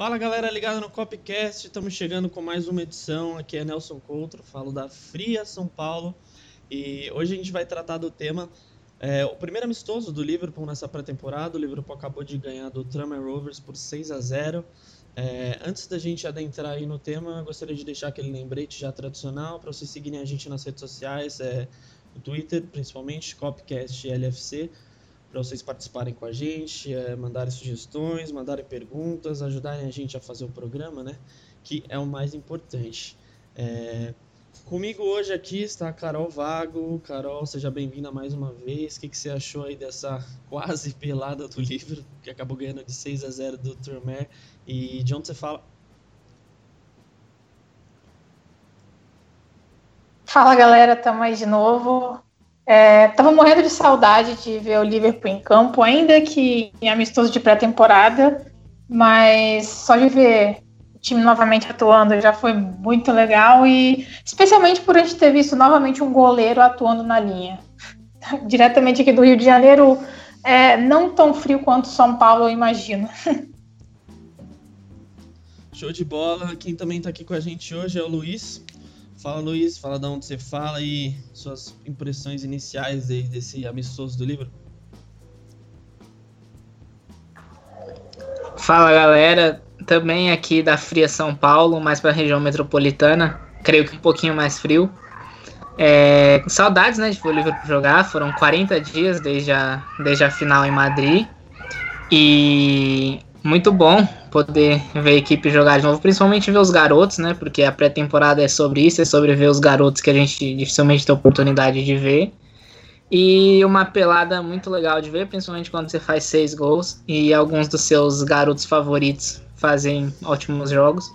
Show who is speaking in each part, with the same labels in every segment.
Speaker 1: Fala galera ligada no Copcast, estamos chegando com mais uma edição. Aqui é Nelson Coutro, falo da Fria São Paulo e hoje a gente vai tratar do tema é, o primeiro amistoso do Liverpool nessa pré-temporada. O Liverpool acabou de ganhar do Tranmere Rovers por 6 a 0. É, antes da gente adentrar aí no tema, gostaria de deixar aquele lembrete já tradicional para vocês seguirem a gente nas redes sociais, é, no Twitter principalmente, Copcast LFC para vocês participarem com a gente, é, mandarem sugestões, mandarem perguntas, ajudarem a gente a fazer o programa, né? Que é o mais importante. É... Comigo hoje aqui está a Carol Vago. Carol, seja bem-vinda mais uma vez. O que, que, você achou aí dessa quase pelada do livro, que acabou ganhando de 6 a 0 do Turmer? E de onde você fala?
Speaker 2: Fala galera, estamos aí de novo. É, tava morrendo de saudade de ver o Liverpool em campo, ainda que em amistoso de pré-temporada, mas só de ver o time novamente atuando já foi muito legal e especialmente por a gente ter visto novamente um goleiro atuando na linha. Diretamente aqui do Rio de Janeiro, é, não tão frio quanto São Paulo, eu imagino.
Speaker 1: Show de bola. Quem também está aqui com a gente hoje é o Luiz. Fala Luiz, fala de onde você fala e suas impressões iniciais desse amistoso do livro.
Speaker 3: Fala galera, também aqui da Fria São Paulo, mais para a região metropolitana, creio que um pouquinho mais frio. É, saudades né, de ver o Liverpool jogar, foram 40 dias desde a, desde a final em Madrid. E muito bom poder ver a equipe jogar de novo, principalmente ver os garotos, né? Porque a pré-temporada é sobre isso, é sobre ver os garotos que a gente dificilmente tem oportunidade de ver. E uma pelada muito legal de ver, principalmente quando você faz seis gols e alguns dos seus garotos favoritos fazem ótimos jogos.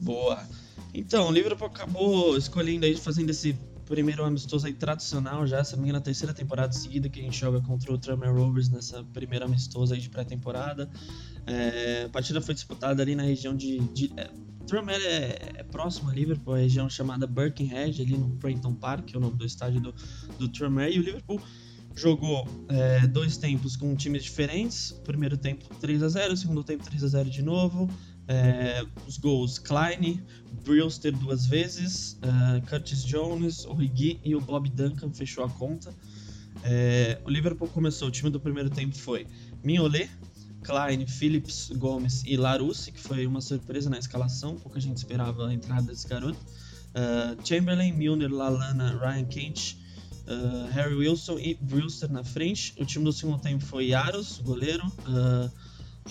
Speaker 1: Boa. Então, o Liverpool acabou escolhendo aí, fazendo esse primeiro amistoso aí tradicional já, se não me engano, terceira temporada seguida que a gente joga contra o Tranmere Rovers nessa primeira amistosa aí de pré-temporada. É, a partida foi disputada ali na região de... de é, é, é, próximo a Liverpool, a região chamada Birkenhead, ali no Prenton Park, que é o nome do estádio do, do e o Liverpool jogou é, dois tempos com times diferentes. Primeiro tempo 3 a 0 segundo tempo 3 a 0 de novo. É, os gols Klein, Brewster duas vezes, uh, Curtis Jones, o Rigui e o Bob Duncan fechou a conta. É, o Liverpool começou, o time do primeiro tempo foi Mignolet, Klein, Phillips, Gomes e Larousse, que foi uma surpresa na escalação, pouca gente esperava a entrada desse garoto. Uh, Chamberlain, Milner, Lalana, Ryan Kent, uh, Harry Wilson e Brewster na frente. O time do segundo tempo foi Yaros, goleiro, uh,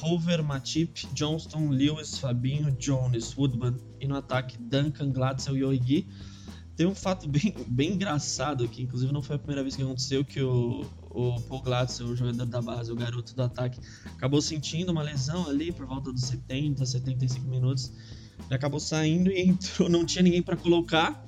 Speaker 1: Hover, Matip, Johnston, Lewis, Fabinho, Jones, Woodman e no ataque Duncan, Gladson e Origi. Tem um fato bem, bem engraçado aqui, inclusive não foi a primeira vez que aconteceu que o, o Paul Gladson, o jogador da base, o garoto do ataque, acabou sentindo uma lesão ali por volta dos 70, 75 minutos. Ele acabou saindo e entrou, não tinha ninguém para colocar.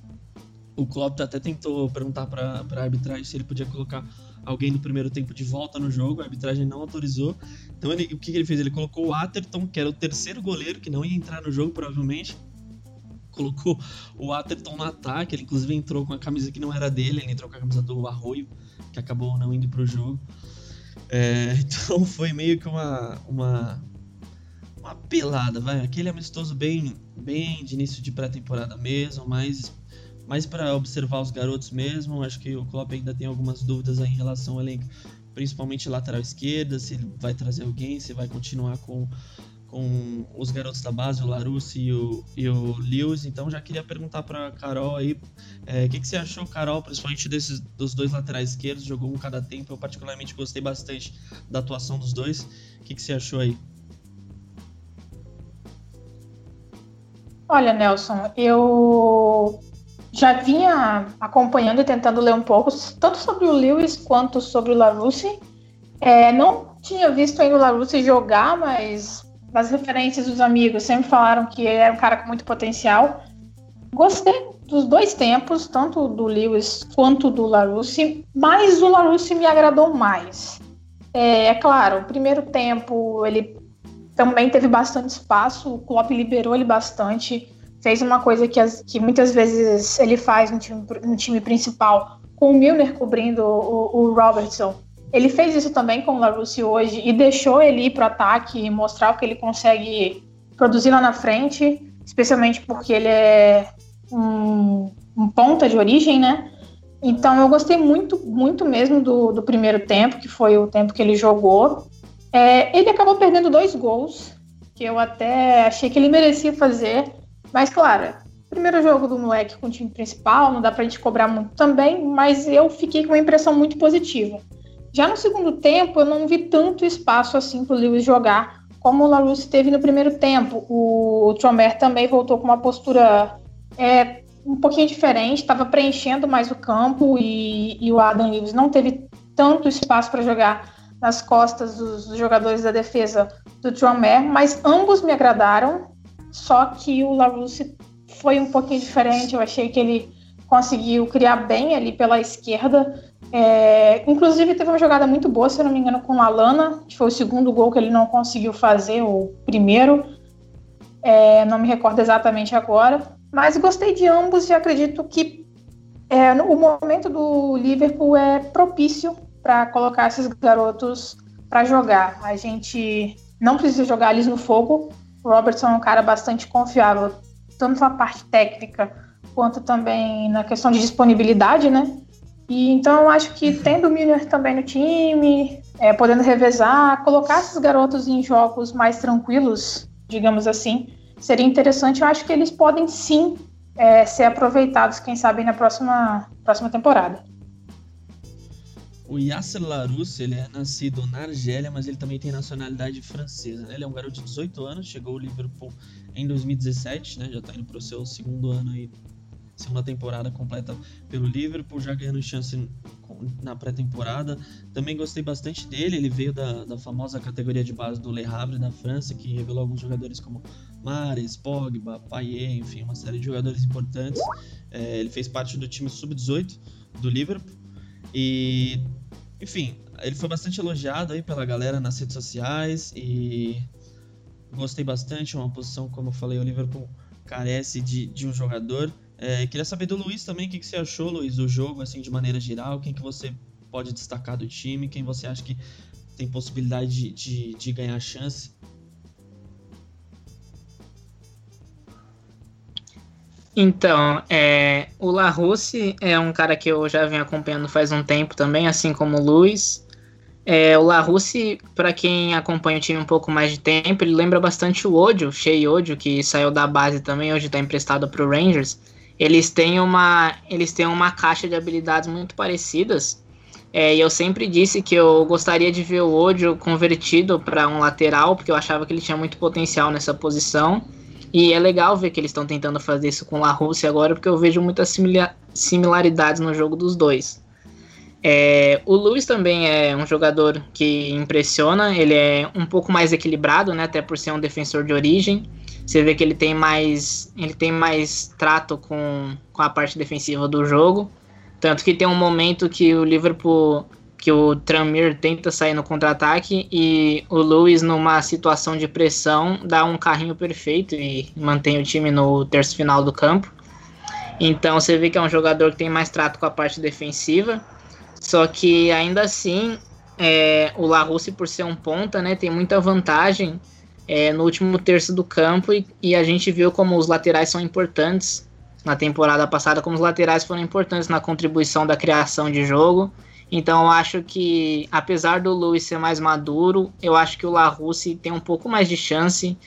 Speaker 1: O Klopp até tentou perguntar para a arbitragem se ele podia colocar alguém no primeiro tempo de volta no jogo, a arbitragem não autorizou. Então ele, o que, que ele fez? Ele colocou o Atherton, que era o terceiro goleiro, que não ia entrar no jogo provavelmente. Colocou o Atherton no ataque, ele inclusive entrou com a camisa que não era dele, ele entrou com a camisa do Arroio, que acabou não indo pro jogo. É, então foi meio que uma, uma, uma pelada, vai. Aquele amistoso bem, bem de início de pré-temporada mesmo, mas mais para observar os garotos mesmo. Acho que o Klopp ainda tem algumas dúvidas em relação ao elenco, principalmente lateral esquerda, se ele vai trazer alguém, se vai continuar com, com os garotos da base, o Larousse e o, e o Lewis. Então já queria perguntar para Carol aí, é, o é, que, que você achou, Carol, principalmente desses dos dois laterais esquerdos, jogou um cada tempo. Eu particularmente gostei bastante da atuação dos dois. O que, que você achou aí?
Speaker 2: Olha, Nelson, eu já vinha acompanhando e tentando ler um pouco, tanto sobre o Lewis quanto sobre o Larousse. É, não tinha visto ainda o Larousse jogar, mas as referências dos amigos sempre falaram que ele era um cara com muito potencial. Gostei dos dois tempos, tanto do Lewis quanto do Larousse, mas o Larousse me agradou mais. É, é claro, o primeiro tempo ele também teve bastante espaço, o Klopp liberou ele bastante fez uma coisa que, as, que muitas vezes ele faz no time, no time principal, com o Milner cobrindo o, o Robertson. Ele fez isso também com o Larussi hoje e deixou ele ir para o ataque e mostrar o que ele consegue produzir lá na frente, especialmente porque ele é um, um ponta de origem, né? Então eu gostei muito, muito mesmo do, do primeiro tempo, que foi o tempo que ele jogou. É, ele acabou perdendo dois gols, que eu até achei que ele merecia fazer, mas claro, primeiro jogo do moleque com o time principal, não dá pra gente cobrar muito também, mas eu fiquei com uma impressão muito positiva. Já no segundo tempo, eu não vi tanto espaço assim pro Lewis jogar, como o Larousse teve no primeiro tempo. O, Tromer também voltou com uma postura é, um pouquinho diferente, estava preenchendo mais o campo e, e, o Adam Lewis não teve tanto espaço para jogar nas costas dos, dos, jogadores da defesa do Tromer, mas ambos me agradaram, só que o Larousse foi um pouquinho diferente, eu achei que ele conseguiu criar bem ali pela esquerda, é, inclusive teve uma jogada muito boa, se eu não me engano, com a Lana, que foi o segundo gol que ele não conseguiu fazer, o primeiro, é, não me recordo exatamente agora, mas gostei de ambos e acredito que é, o momento do Liverpool é propício para colocar esses garotos para jogar. A gente não precisa jogar eles no fogo. O Robertson é um cara bastante confiável, tanto na parte técnica quanto também na questão de disponibilidade, né? E então eu acho que tendo o Milner também no time, é, podendo revezar, colocar esses garotos em jogos mais tranquilos, digamos assim, seria interessante. Eu acho que eles podem sim é, ser aproveitados, quem sabe, na próxima, próxima temporada.
Speaker 1: O Yasser Larousse, ele é nascido na Argélia, mas ele também tem nacionalidade francesa. Né? Ele é um garoto de 18 anos, chegou ao Liverpool em 2017, né? já está indo para o seu segundo ano aí, segunda temporada completa pelo Liverpool, já ganhando chance na pré-temporada. Também gostei bastante dele, ele veio da, da famosa categoria de base do Le Havre da França, que revelou alguns jogadores como Mares, Pogba, Payet, enfim, uma série de jogadores importantes. É, ele fez parte do time sub-18 do Liverpool e enfim, ele foi bastante elogiado aí pela galera nas redes sociais e gostei bastante. É uma posição, como eu falei, o Liverpool carece de, de um jogador. É, queria saber do Luiz também, o que, que você achou, Luiz, do jogo, assim, de maneira geral. Quem que você pode destacar do time? Quem você acha que tem possibilidade de, de, de ganhar chance?
Speaker 3: Então, é, o Larousse é um cara que eu já venho acompanhando faz um tempo também, assim como o Luiz. É, o Larousse, para quem acompanha o time um pouco mais de tempo, ele lembra bastante o Odio, Shea Odio, que saiu da base também, hoje está emprestado para o Rangers. Eles têm, uma, eles têm uma caixa de habilidades muito parecidas. É, e eu sempre disse que eu gostaria de ver o Odio convertido para um lateral, porque eu achava que ele tinha muito potencial nessa posição. E é legal ver que eles estão tentando fazer isso com La Rússia agora, porque eu vejo muitas similaridades no jogo dos dois. É, o Luiz também é um jogador que impressiona, ele é um pouco mais equilibrado, né, até por ser um defensor de origem. Você vê que ele tem mais, ele tem mais trato com, com a parte defensiva do jogo. Tanto que tem um momento que o Liverpool que o Tranmere tenta sair no contra-ataque e o Lewis, numa situação de pressão, dá um carrinho perfeito e mantém o time no terço final do campo. Então você vê que é um jogador que tem mais trato com a parte defensiva, só que ainda assim é, o Larousse, por ser um ponta, né, tem muita vantagem é, no último terço do campo e, e a gente viu como os laterais são importantes. Na temporada passada, como os laterais foram importantes na contribuição da criação de jogo então eu acho que, apesar do Lewis ser mais maduro, eu acho que o LaRusse tem um pouco mais de chance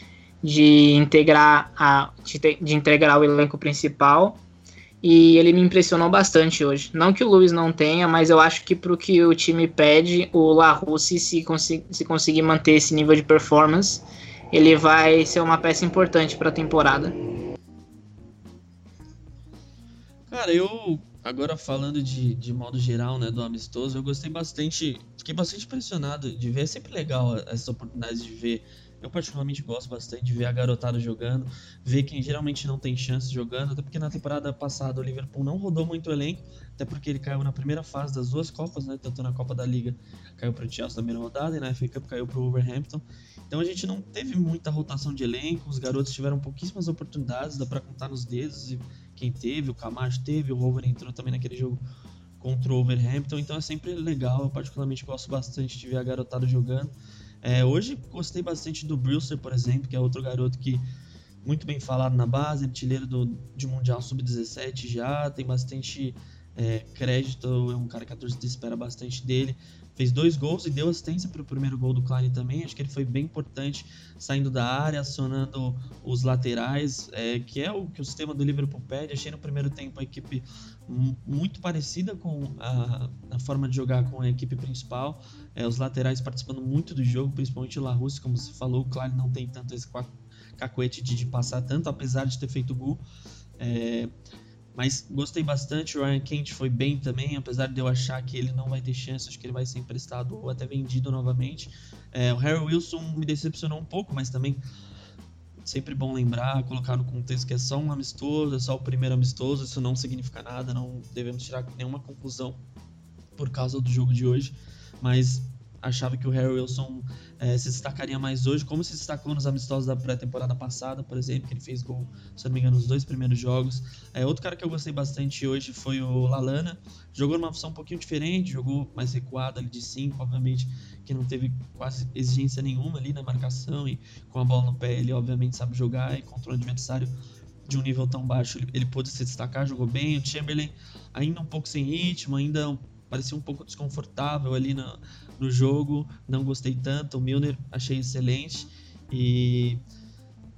Speaker 3: de integrar, a, de, de integrar o elenco principal. E ele me impressionou bastante hoje. Não que o Lewis não tenha, mas eu acho que para o que o time pede, o LaRusse, se, consi se conseguir manter esse nível de performance, ele vai ser uma peça importante para a temporada.
Speaker 1: Cara, eu Agora falando de, de modo geral, né, do amistoso, eu gostei bastante, fiquei bastante impressionado de ver, é sempre legal essas oportunidades de ver. Eu particularmente gosto bastante de ver a garotada jogando, ver quem geralmente não tem chance jogando, até porque na temporada passada o Liverpool não rodou muito o elenco, até porque ele caiu na primeira fase das duas Copas, né, tanto na Copa da Liga caiu para o Chelsea na primeira rodada e na FA Cup caiu para o Wolverhampton. Então a gente não teve muita rotação de elenco, os garotos tiveram pouquíssimas oportunidades, dá para contar nos dedos e quem teve, o Camacho teve, o Rover entrou também naquele jogo contra o Overhampton, então é sempre legal, eu particularmente gosto bastante de ver a garotada jogando. É, hoje gostei bastante do Brewster, por exemplo, que é outro garoto que muito bem falado na base, artilheiro do, de Mundial Sub-17 já, tem bastante é, crédito, é um cara que a torcida espera bastante dele. Fez dois gols e deu assistência para o primeiro gol do Klein também. Acho que ele foi bem importante saindo da área, acionando os laterais, é, que é o que o sistema do Liverpool pede. Achei no primeiro tempo a equipe muito parecida com a, a forma de jogar com a equipe principal. É, os laterais participando muito do jogo, principalmente o Larus, como você falou. O Klein não tem tanto esse cacuete de, de passar tanto, apesar de ter feito gol. É, mas gostei bastante. O Ryan Kent foi bem também, apesar de eu achar que ele não vai ter chance, acho que ele vai ser emprestado ou até vendido novamente. É, o Harry Wilson me decepcionou um pouco, mas também sempre bom lembrar, colocar no contexto que é só um amistoso, é só o primeiro amistoso, isso não significa nada, não devemos tirar nenhuma conclusão por causa do jogo de hoje. Mas achava que o Harry Wilson é, se destacaria mais hoje, como se destacou nos amistosos da pré-temporada passada, por exemplo, que ele fez gol, se não me engano, nos dois primeiros jogos. É, outro cara que eu gostei bastante hoje foi o Lalana, jogou numa função um pouquinho diferente, jogou mais recuado ali de 5, obviamente que não teve quase exigência nenhuma ali na marcação e com a bola no pé ele obviamente sabe jogar e contra o adversário de um nível tão baixo ele, ele pôde se destacar, jogou bem. O Chamberlain ainda um pouco sem ritmo, ainda parecia um pouco desconfortável ali no, no jogo, não gostei tanto. O Milner achei excelente e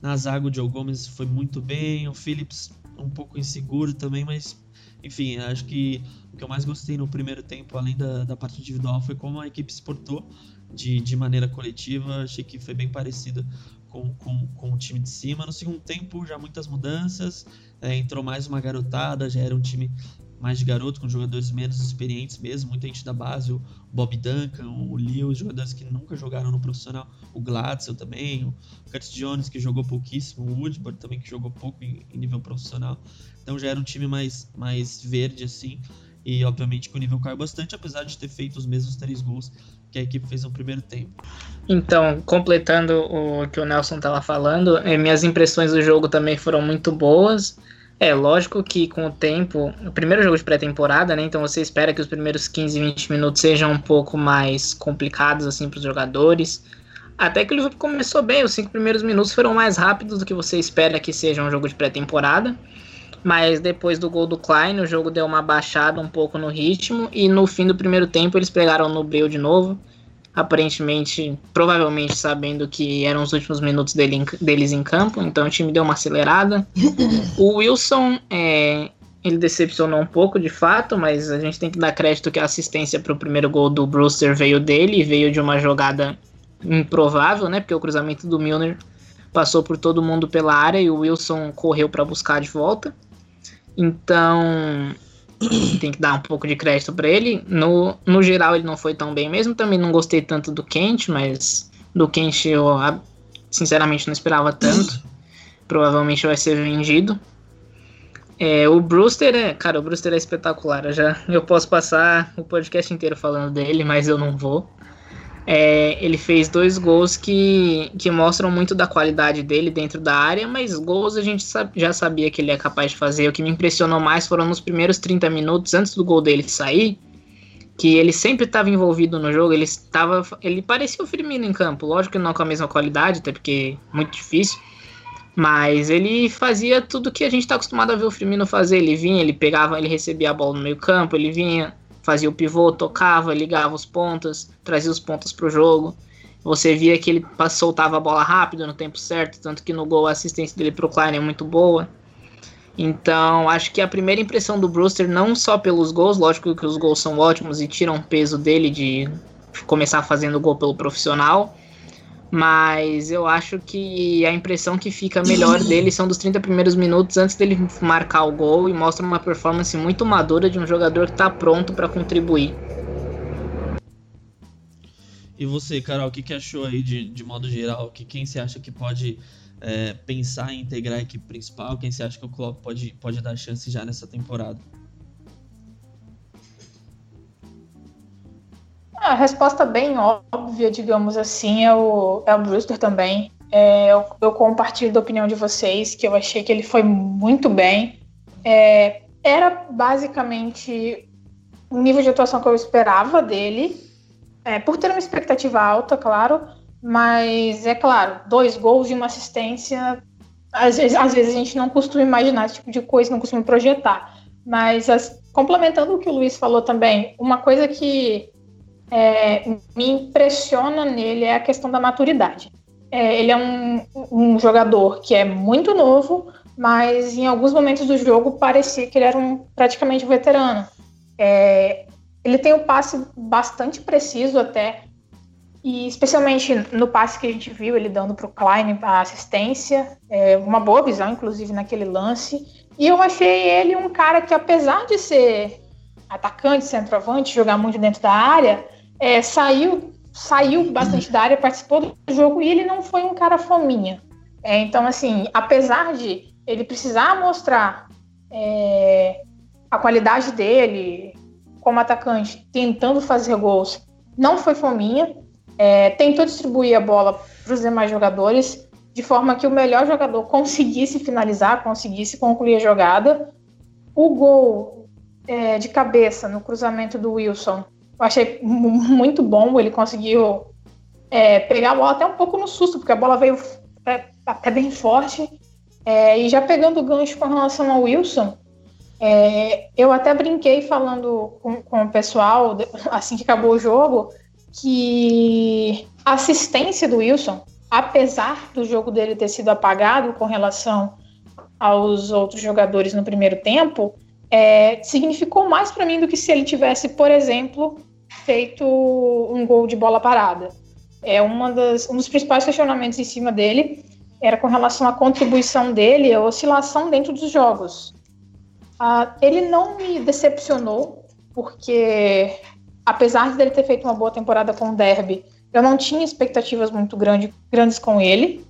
Speaker 1: na zaga o Joe Gomes foi muito bem, o Phillips um pouco inseguro também, mas enfim, acho que o que eu mais gostei no primeiro tempo, além da, da parte individual, foi como a equipe se portou de, de maneira coletiva. Achei que foi bem parecido com, com, com o time de cima. No segundo tempo, já muitas mudanças, é, entrou mais uma garotada, já era um time mais de garoto, com jogadores menos experientes mesmo, muita gente da base, o Bob Duncan, o Lewis, jogadores que nunca jogaram no profissional, o Gladson também, o Curtis Jones, que jogou pouquíssimo, o Woodward também, que jogou pouco em, em, nível profissional. Então já era um time mais, mais verde, assim, e obviamente que o nível caiu bastante, apesar de ter feito os mesmos três gols que a equipe fez no primeiro tempo.
Speaker 3: Então, completando o que o Nelson estava falando, eh, minhas impressões do jogo também foram muito boas. É, lógico que com o tempo, o primeiro jogo de pré-temporada, né? Então você espera que os primeiros 15, 20 minutos sejam um pouco mais complicados assim para os jogadores. Até que o Liverpool começou bem, os cinco primeiros minutos foram mais rápidos do que você espera que seja um jogo de pré-temporada. Mas depois do gol do Klein, o jogo deu uma baixada um pouco no ritmo e no fim do primeiro tempo eles pegaram no breu de novo aparentemente, provavelmente sabendo que eram os últimos minutos dele, deles em campo, então o time deu uma acelerada. O Wilson, é, ele decepcionou um pouco de fato, mas a gente tem que dar crédito que a assistência para o primeiro gol do Brewster veio dele e veio de uma jogada improvável, né? Porque o cruzamento do Milner passou por todo mundo pela área e o Wilson correu para buscar de volta. Então, tem que dar um pouco de crédito para ele. No, no geral, ele não foi tão bem mesmo. Também não gostei tanto do Kent, mas do Kent eu sinceramente não esperava tanto. Provavelmente vai ser vendido. É, o Brewster é, cara, o Brewster é espetacular. Eu já eu posso passar o podcast inteiro falando dele, mas eu não vou. É, ele fez dois gols que, que mostram muito da qualidade dele dentro da área, mas gols a gente já sabia que ele é capaz de fazer. O que me impressionou mais foram nos primeiros 30 minutos antes do gol dele sair, que ele sempre estava envolvido no jogo, ele estava, ele parecia o Firmino em campo, lógico que não com a mesma qualidade, até porque é muito difícil, mas ele fazia tudo que a gente está acostumado a ver o Firmino fazer. Ele vinha, ele pegava, ele recebia a bola no meio campo, ele vinha, fazia o pivô, tocava, ligava os pontas, trazia os pontas para o jogo. Você via que ele soltava a bola rápido no tempo certo, tanto que no gol a assistência dele para o Klein é muito boa. Então, acho que a primeira impressão do Brewster, não só pelos gols, lógico que os gols são ótimos e tiram peso dele de começar fazendo gol pelo profissional, mas eu acho que a impressão que fica melhor dele são dos 30 primeiros minutos antes dele marcar o gol e mostra uma performance muito madura de um jogador que está pronto para contribuir.
Speaker 1: E você, Carol, o que, que achou aí de, de modo geral? Que quem você acha que pode é, pensar em integrar a equipe principal? Quem você acha que o Klopp pode, pode dar chance já nessa temporada?
Speaker 2: A resposta bem óbvia, digamos assim, é o, é o Brewster também. É, eu, eu, compartilho da opinião de vocês, que eu achei que ele foi muito bem. É, era basicamente um nível de atuação que eu esperava dele, é, por ter uma expectativa alta, claro, mas é claro, dois gols e uma assistência, às vezes, às vezes a gente não costuma imaginar esse tipo de coisa, não costuma projetar. Mas as, complementando o que o Luiz falou também, uma coisa que é, me impressiona nele é a questão da maturidade. É, ele é um, um jogador que é muito novo, mas em alguns momentos do jogo parecia que ele era um praticamente veterano. É, ele tem um passe bastante preciso até, e especialmente no passe que a gente viu ele dando para o Klein a assistência, é, uma boa visão, inclusive, naquele lance. E eu achei ele um cara que, apesar de ser atacante, centroavante, jogar muito dentro da área, é, saiu, saiu bastante da área, participou do jogo e ele não foi um cara fominha. É, então, assim, apesar de ele precisar mostrar é, a qualidade dele como atacante, tentando fazer gols, não foi fominha. É, tentou distribuir a bola para os demais jogadores de forma que o melhor jogador conseguisse finalizar, conseguisse concluir a jogada. O gol é, de cabeça no cruzamento do Wilson, eu achei muito bom. Ele conseguiu é, pegar a bola até um pouco no susto, porque a bola veio até bem forte. É, e já pegando o gancho com relação ao Wilson, é, eu até brinquei falando com, com, o pessoal, assim que acabou o jogo, que a assistência do Wilson, apesar do jogo dele ter sido apagado com relação aos outros jogadores no primeiro tempo, é, significou mais para mim do que se ele tivesse, por exemplo, feito um gol de bola parada. É uma das, um dos principais questionamentos em cima dele era com relação à contribuição dele, a oscilação dentro dos jogos. Ah, ele não me decepcionou, porque apesar de ele ter feito uma boa temporada com o Derby, eu não tinha expectativas muito grande, grandes com ele.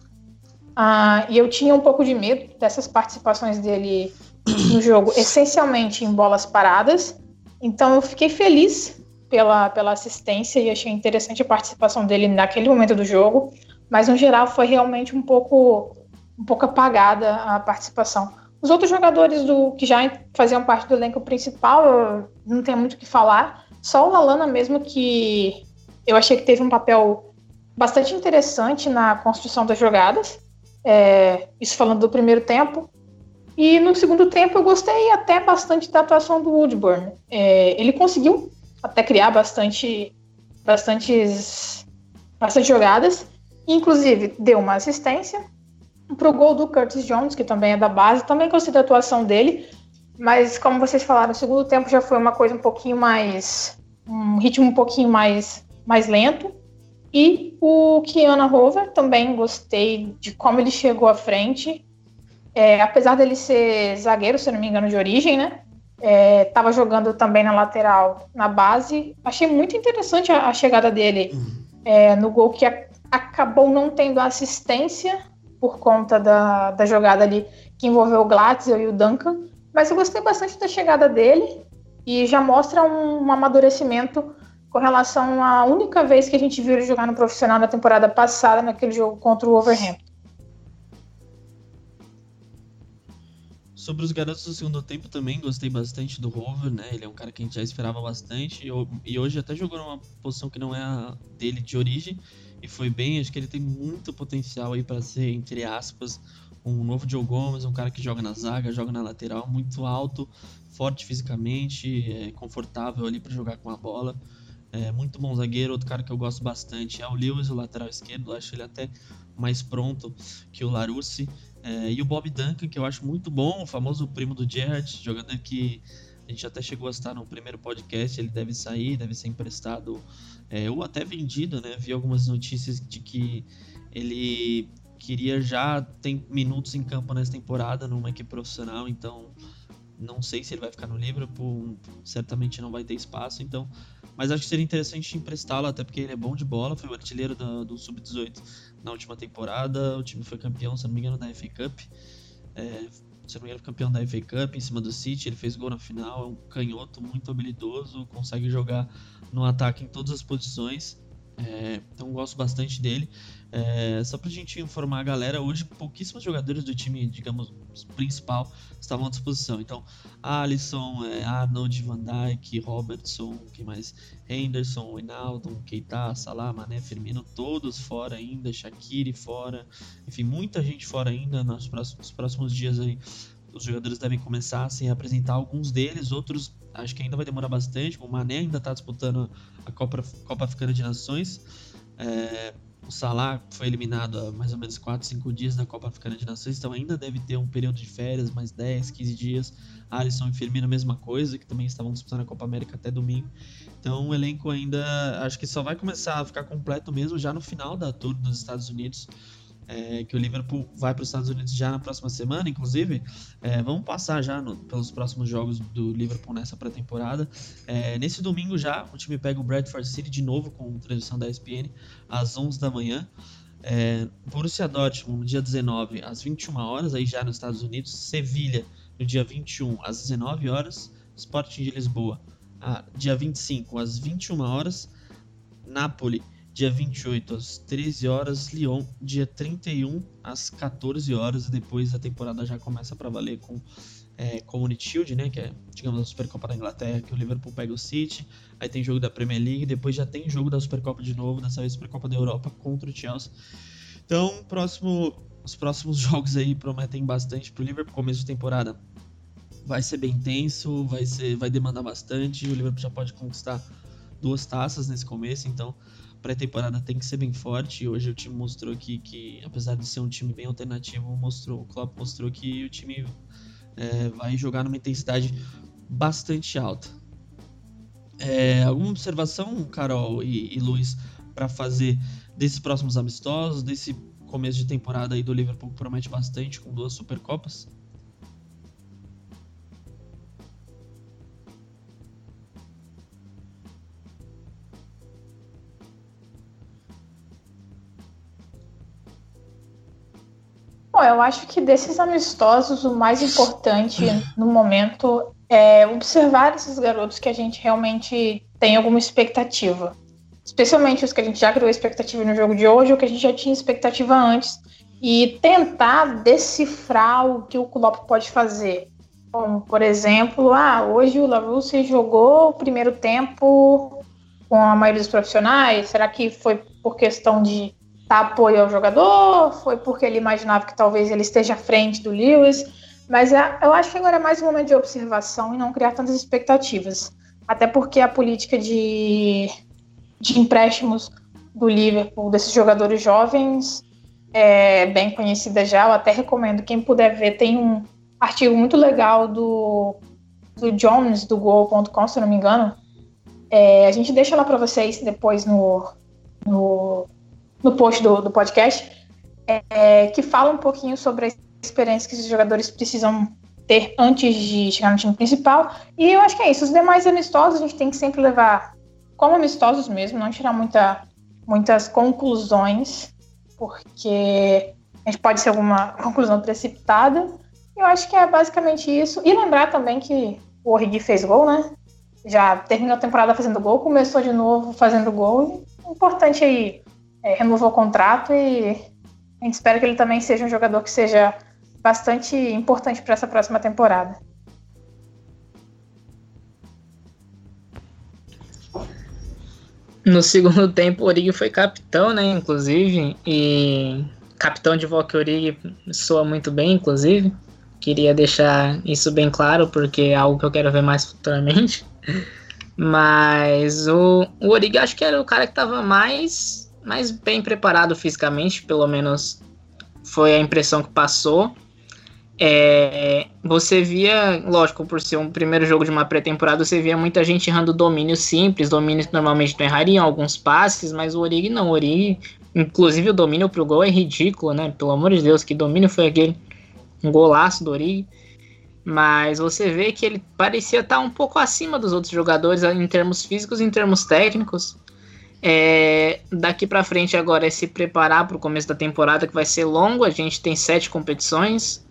Speaker 2: Ah, e eu tinha um pouco de medo dessas participações dele no jogo, essencialmente em bolas paradas. Então eu fiquei feliz pela, pela assistência e achei interessante a participação dele naquele momento do jogo mas no geral foi realmente um pouco um pouco apagada a participação. Os outros jogadores do que já faziam parte do elenco principal, não tem muito o que falar. Só o Lalana mesmo que eu achei que teve um papel bastante interessante na construção das jogadas. É, isso falando do primeiro tempo. E no segundo tempo eu gostei até bastante da atuação do Woodburn. É, ele conseguiu até criar bastante, bastantes, bastante jogadas. Inclusive, deu uma assistência para o gol do Curtis Jones, que também é da base. Também gostei da atuação dele, mas como vocês falaram, o segundo tempo já foi uma coisa um pouquinho mais. um ritmo um pouquinho mais, mais lento. E o Kiana Rover também gostei de como ele chegou à frente. É, apesar dele ser zagueiro, se não me engano, de origem, né? Estava é, jogando também na lateral, na base. Achei muito interessante a, a chegada dele uhum. é, no gol que acabou não tendo assistência por conta da, da jogada ali que envolveu o Glatzel e o Duncan, mas eu gostei bastante da chegada dele e já mostra um, um amadurecimento com relação à única vez que a gente viu ele jogar no profissional na temporada passada, naquele jogo contra o Overhampton.
Speaker 1: Sobre os garotos do segundo tempo também gostei bastante do Rover, né? Ele é um cara que a gente já esperava bastante e hoje até jogou numa posição que não é a dele de origem e foi bem. Acho que ele tem muito potencial aí para ser, entre aspas, um novo Joe Gomes, um cara que joga na zaga, joga na lateral, muito alto, forte fisicamente, é, confortável ali para jogar com a bola. É, muito bom zagueiro, outro cara que eu gosto bastante é o Lewis, o lateral esquerdo, acho ele até mais pronto que o Larucci. É, e o Bob Duncan, que eu acho muito bom, o famoso primo do Gerrard, jogador que a gente até chegou a estar no primeiro podcast, ele deve sair, deve ser emprestado é, ou até vendido, né? Vi algumas notícias de que ele queria já ter minutos em campo nessa temporada numa equipe profissional, então não sei se ele vai ficar no Liverpool, certamente não vai ter espaço, então mas acho que seria interessante emprestá-lo, até porque ele é bom de bola, foi o artilheiro do, do Sub-18 na última temporada, o time foi campeão, se não me engano, da FA Cup. É, se não me engano, campeão da FA Cup em cima do City, ele fez gol na final, é um canhoto muito habilidoso, consegue jogar no ataque em todas as posições. É, então gosto bastante dele. É, só pra gente informar a galera, hoje pouquíssimos jogadores do time, digamos, principal estavam à disposição. Então, Alisson, é, Arnold, Van Dijk, Robertson, que mais? Henderson, Wijnaldum, Keita, Salah, Mané, Firmino, todos fora ainda, Shaqiri fora. Enfim, muita gente fora ainda nos próximos, nos próximos dias aí. Os jogadores devem começar a apresentar alguns deles, outros acho que ainda vai demorar bastante. O Mané ainda está disputando a Copa, Copa Africana de Nações. É, o Salah foi eliminado há mais ou menos 4, 5 dias da Copa Africana de Nações, então ainda deve ter um período de férias, mais 10, 15 dias. Alisson e Firmino, a mesma coisa, que também estavam disputando a Copa América até domingo. Então o elenco ainda, acho que só vai começar a ficar completo mesmo já no final da Tour dos Estados Unidos é, que o Liverpool vai para os Estados Unidos já na próxima semana, inclusive. É, vamos passar já no, pelos próximos jogos do Liverpool nessa pré-temporada. É, nesse domingo já, o time pega o Bradford City de novo com transmissão da ESPN às 11 da manhã. É, Borussia Dortmund no dia 19 às 21 horas, aí já nos Estados Unidos. Sevilha no dia 21 às 19 horas. Sporting de Lisboa, ah, dia 25 às 21 horas. Napoli dia 28 às 13 horas, Lyon, dia 31 às 14 horas, depois a temporada já começa para valer com é, Community Shield, né, que é, digamos, a Supercopa da Inglaterra, que o Liverpool pega o City, aí tem jogo da Premier League, depois já tem jogo da Supercopa de novo, dessa vez Supercopa da Europa contra o Chelsea. Então, próximo, os próximos jogos aí prometem bastante pro Liverpool, começo de temporada vai ser bem intenso, vai ser vai demandar bastante, o Liverpool já pode conquistar duas taças nesse começo, então pré-temporada tem que ser bem forte. E hoje o time mostrou aqui que, apesar de ser um time bem alternativo, mostrou, o Klopp mostrou que o time é, vai jogar numa intensidade bastante alta. É, alguma observação, Carol e, e Luiz, para fazer desses próximos amistosos, desse começo de temporada aí do Liverpool que promete bastante com duas Supercopas?
Speaker 2: Bom, eu acho que desses amistosos, o mais importante no momento é observar esses garotos que a gente realmente tem alguma expectativa. Especialmente os que a gente já criou expectativa no jogo de hoje, ou que a gente já tinha expectativa antes, e tentar decifrar o que o Klopp pode fazer. Como, por exemplo, ah, hoje o Larousse jogou o primeiro tempo com a maioria dos profissionais. Será que foi por questão de dar apoio ao jogador, foi porque ele imaginava que talvez ele esteja à frente do Lewis, mas é, eu acho que agora é mais um momento de observação e não criar tantas expectativas. Até porque a política de, de empréstimos do Liverpool, desses jogadores jovens, é bem conhecida já. Eu até recomendo, quem puder ver, tem um artigo muito legal do, do Jones, do Gol.com, se não me engano. É, a gente deixa lá para vocês depois no, no no post do, do podcast, é, que fala um pouquinho sobre a experiência que esses jogadores precisam ter antes de chegar no time principal. E eu acho que é isso. Os demais amistosos a gente tem que sempre levar como amistosos mesmo, não tirar muita, muitas conclusões, porque a gente pode ser alguma conclusão precipitada. Eu acho que é basicamente isso. E lembrar também que o Origi fez gol, né? Já terminou a temporada fazendo gol, começou de novo fazendo gol. Importante aí é, renovou o contrato e a gente espera que ele também seja um jogador que seja bastante importante para essa próxima temporada.
Speaker 3: No segundo tempo, o Origi foi capitão, né? Inclusive, e capitão de Volk Origi soa muito bem, inclusive. Queria deixar isso bem claro, porque é algo que eu quero ver mais futuramente. Mas o, o Origi acho que era o cara que estava mais mais bem preparado fisicamente, pelo menos foi a impressão que passou. É, você via, lógico, por ser um primeiro jogo de uma pré-temporada, você via muita gente errando domínios simples, domínios que normalmente não errariam, alguns passes, mas o Origi não. O Origi, inclusive o domínio pro gol é ridículo, né? Pelo amor de Deus, que domínio foi aquele? Um golaço do Origi. Mas você vê que ele parecia estar um pouco acima dos outros jogadores em termos físicos e em termos técnicos. É, daqui para frente agora é se preparar para o começo da temporada que vai ser longo. A gente tem sete competições.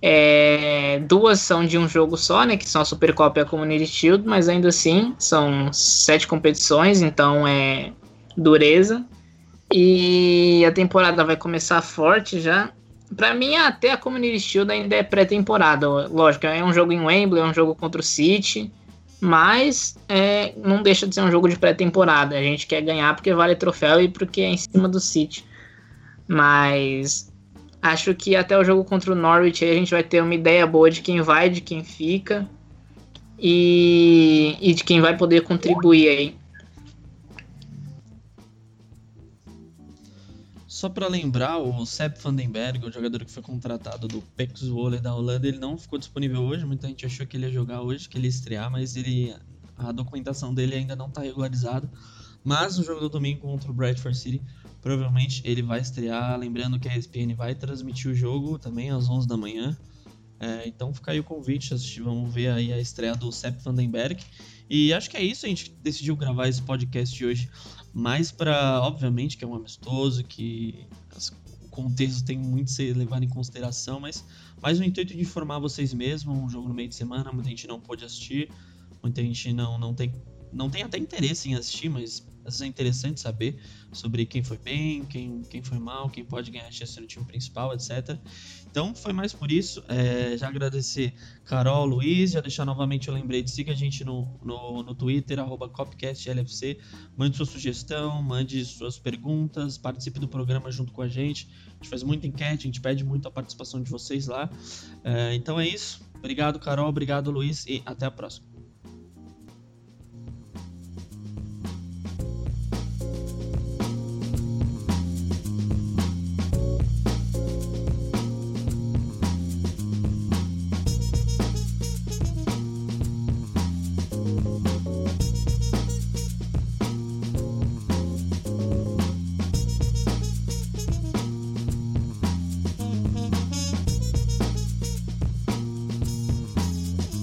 Speaker 3: É, duas são de um jogo só, né? Que são a Supercopa e a Community Shield, mas ainda assim são sete competições, então é dureza. E a temporada vai começar forte já. Pra mim, até a Community Shield ainda é pré-temporada. Lógico, é um jogo em Wembley, é um jogo contra o City. Mas é, não deixa de ser um jogo de pré-temporada. A gente quer ganhar porque vale troféu e porque é em cima do City. Mas acho que até o jogo contra o Norwich a gente vai ter uma ideia boa de quem vai, de quem fica e, e de quem vai poder contribuir aí.
Speaker 1: Só para lembrar, o Sepp Vandenberg, o jogador que foi contratado do PEC Zwolle da Holanda, ele não ficou disponível hoje. Muita gente achou que ele ia jogar hoje, que ele ia estrear, mas ele, a documentação dele ainda não está regularizada. Mas no jogo do domingo contra o Bradford City, provavelmente ele vai estrear. Lembrando que a ESPN vai transmitir o jogo também às 11 da manhã. É, então fica aí o convite, assistir, vamos ver aí a estreia do Sepp Vandenberg. E acho que é isso, a gente decidiu gravar esse podcast de hoje mais para, obviamente, que é um amistoso, que as, o contexto tem muito a ser levado em consideração, mas mais no intuito de informar vocês mesmos, um jogo no meio de semana, muita gente não pôde assistir, muita gente não, não tem não tem até interesse em assistir, mas às vezes é interessante saber sobre quem foi bem, quem, quem foi mal, quem pode ganhar chance no time principal, etc. Então foi mais por isso. É, já agradecer Carol, Luiz, já deixar novamente o lembrete. Siga a gente no, no, no Twitter, arroba CopcastLFC. Mande sua sugestão, mande suas perguntas, participe do programa junto com a gente. A gente faz muita enquete, a gente pede muito a participação de vocês lá. É, então é isso. Obrigado, Carol. Obrigado, Luiz. E até a próxima.